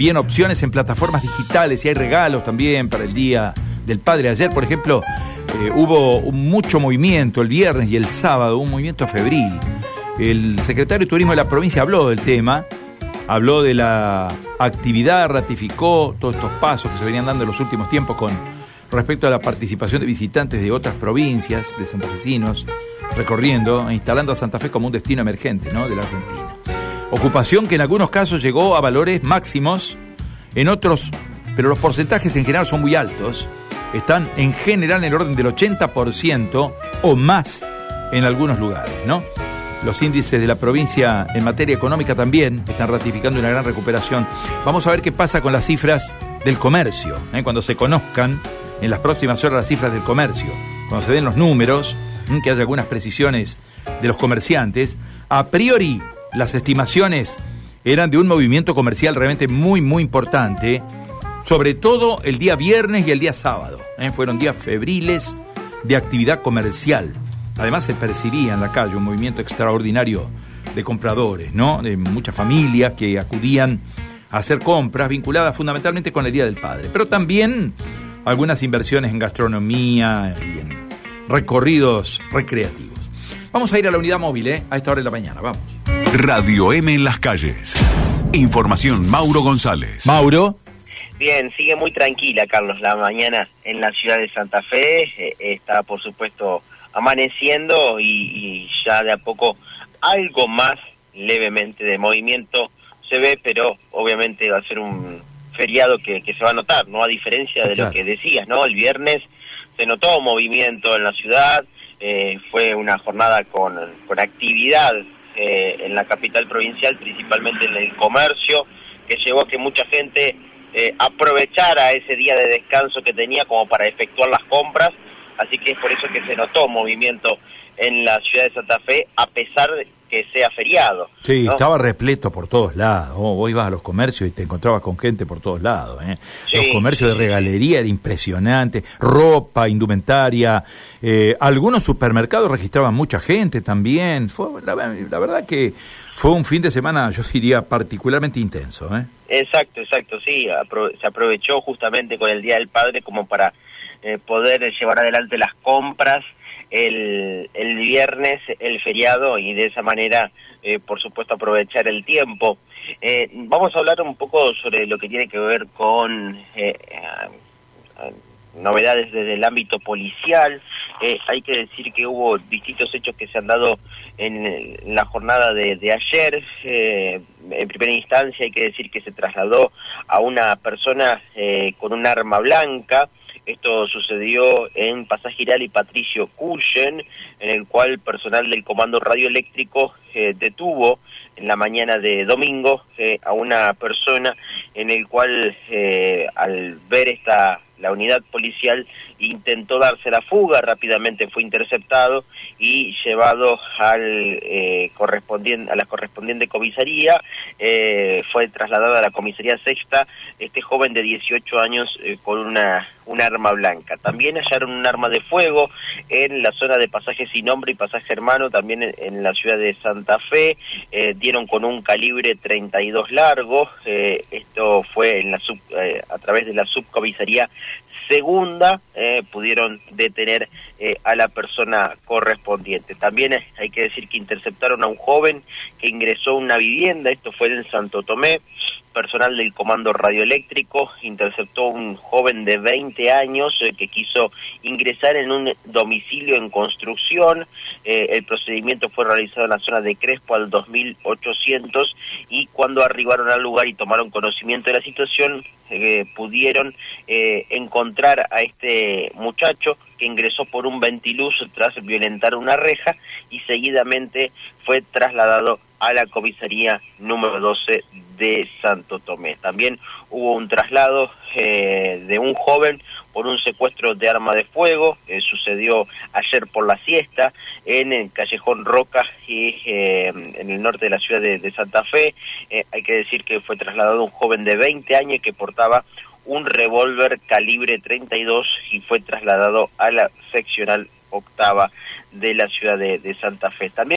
bien opciones en plataformas digitales y hay regalos también para el Día del Padre. Ayer, por ejemplo, eh, hubo mucho movimiento el viernes y el sábado, un movimiento febril. El secretario de Turismo de la provincia habló del tema, habló de la actividad, ratificó todos estos pasos que se venían dando en los últimos tiempos con respecto a la participación de visitantes de otras provincias, de santafesinos, recorriendo e instalando a Santa Fe como un destino emergente ¿no? de la Argentina. Ocupación que en algunos casos llegó a valores máximos, en otros, pero los porcentajes en general son muy altos, están en general en el orden del 80% o más en algunos lugares, ¿no? Los índices de la provincia en materia económica también están ratificando una gran recuperación. Vamos a ver qué pasa con las cifras del comercio, ¿eh? cuando se conozcan en las próximas horas las cifras del comercio, cuando se den los números, que haya algunas precisiones de los comerciantes, a priori las estimaciones eran de un movimiento comercial realmente muy, muy importante, sobre todo el día viernes y el día sábado. ¿eh? Fueron días febriles de actividad comercial. Además se percibía en la calle un movimiento extraordinario de compradores, ¿no? De muchas familias que acudían a hacer compras vinculadas fundamentalmente con el Día del Padre, pero también algunas inversiones en gastronomía y en recorridos recreativos. Vamos a ir a la unidad móvil, ¿eh? A esta hora de la mañana, vamos. Radio M en las calles. Información Mauro González. Mauro. Bien, sigue muy tranquila, Carlos, la mañana en la ciudad de Santa Fe. Eh, está, por supuesto, amaneciendo y, ya de a poco algo más levemente de movimiento se ve, pero obviamente va a ser un feriado que, se va a notar, ¿no? A diferencia de lo que decías, ¿no? El viernes se notó movimiento en la ciudad, eh, fue una jornada con, con actividad eh, en la capital provincial, principalmente en el comercio, que llevó a que mucha gente eh, aprovechara ese día de descanso que tenía como para efectuar las compras, así que es por eso que se notó movimiento en la ciudad de Santa Fe, a pesar de que sea feriado. Sí, estaba repleto por todos lados. vos ibas a los comercios y te encontrabas con gente por todos lados. ¿eh? los comercios de regalería era impresionante, ropa, indumentaria. Eh, algunos supermercados registraban mucha gente también. Fue, la, verdad que fue un fin de semana, yo diría, particularmente intenso. ¿eh? Exacto, exacto, sí. se aprovechó justamente con el Día del Padre como para eh, poder llevar adelante las compras el, el viernes el feriado y de esa manera, eh, por supuesto, aprovechar el tiempo. Eh, vamos a hablar un poco sobre lo que tiene que ver con eh, novedades desde el ámbito policial. hay que decir que hubo distintos hechos que se han dado en, la jornada de, de ayer. en primera instancia hay que decir que se trasladó a una persona con un arma blanca. Esto sucedió en Pasaje y Patricio Cullen, en el cual personal del Comando Radioeléctrico eh, detuvo en la mañana de domingo eh, a una persona en el cual eh, al ver esta la unidad policial intentó darse la fuga, rápidamente fue interceptado y llevado al eh, correspondiente a la correspondiente comisaría, eh, fue trasladado a la comisaría sexta este joven de 18 años eh, con una un arma blanca. También hallaron un arma de fuego en la zona de pasaje sin nombre y pasaje hermano, también en, la ciudad de Santa Fe, dieron con un calibre 32 largo, esto fue en la a través de la subcomisaría segunda eh, pudieron detener eh, a la persona correspondiente. También hay que decir que interceptaron a un joven que ingresó a una vivienda, esto fue en Santo Tomé, personal del Comando Radioeléctrico interceptó un joven de 20 años eh, que quiso ingresar en un domicilio en construcción. Eh, el procedimiento fue realizado en la zona de Crespo al 2800 y cuando arribaron al lugar y tomaron conocimiento de la situación, eh, pudieron encontrar a este muchacho que ingresó por un ventiluz tras violentar una reja y seguidamente fue trasladado a la comisaría número 12 de Santo Tomé. También hubo un traslado eh, de un joven por un secuestro de arma de fuego, eh, sucedió ayer por la siesta en el Callejón Roca y eh, en el norte de la ciudad de, Santa Fe. hay que decir que fue trasladado un joven de 20 años que portaba un revólver calibre 32 y fue trasladado a la seccional octava de la ciudad de, Santa Fe. También